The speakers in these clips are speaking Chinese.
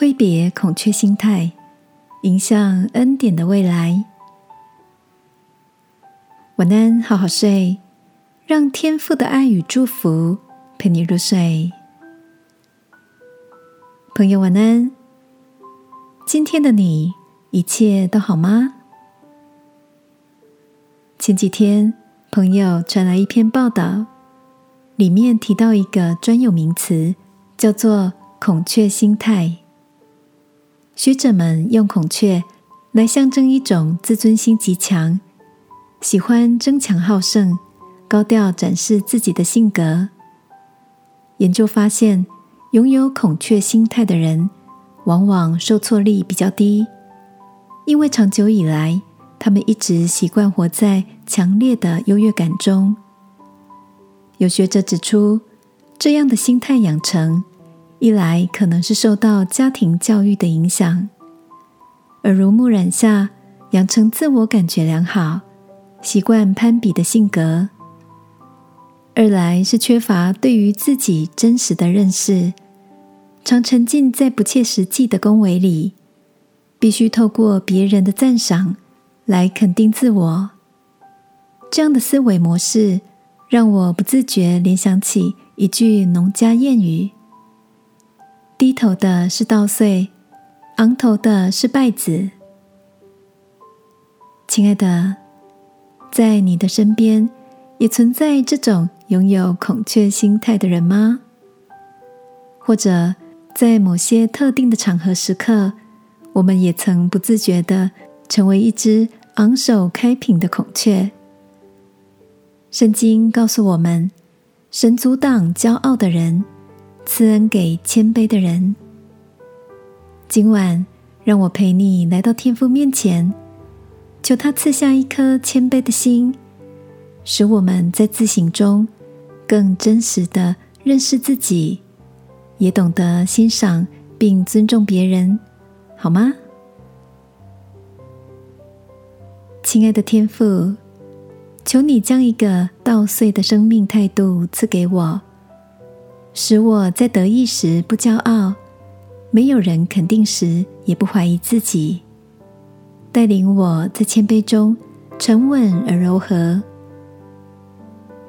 挥别孔雀心态，迎向恩典的未来。晚安，好好睡，让天父的爱与祝福陪你入睡。朋友，晚安。今天的你一切都好吗？前几天，朋友传来一篇报道，里面提到一个专有名词，叫做“孔雀心态”。学者们用孔雀来象征一种自尊心极强、喜欢争强好胜、高调展示自己的性格。研究发现，拥有孔雀心态的人，往往受挫力比较低，因为长久以来，他们一直习惯活在强烈的优越感中。有学者指出，这样的心态养成。一来可能是受到家庭教育的影响，耳濡目染下养成自我感觉良好、习惯攀比的性格；二来是缺乏对于自己真实的认识，常沉浸在不切实际的恭维里，必须透过别人的赞赏来肯定自我。这样的思维模式让我不自觉联想起一句农家谚语。低头的是稻穗，昂头的是败子。亲爱的，在你的身边也存在这种拥有孔雀心态的人吗？或者在某些特定的场合时刻，我们也曾不自觉的成为一只昂首开屏的孔雀。圣经告诉我们，神阻挡骄傲的人。赐恩给谦卑的人。今晚，让我陪你来到天父面前，求他赐下一颗谦卑的心，使我们在自省中更真实的认识自己，也懂得欣赏并尊重别人，好吗？亲爱的天父，求你将一个稻穗的生命态度赐给我。使我在得意时不骄傲，没有人肯定时也不怀疑自己，带领我在谦卑中沉稳而柔和。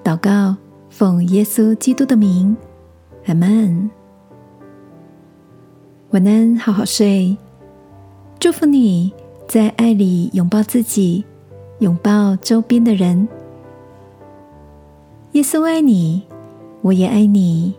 祷告，奉耶稣基督的名，阿门。晚安，好好睡。祝福你在爱里拥抱自己，拥抱周边的人。耶稣爱你，我也爱你。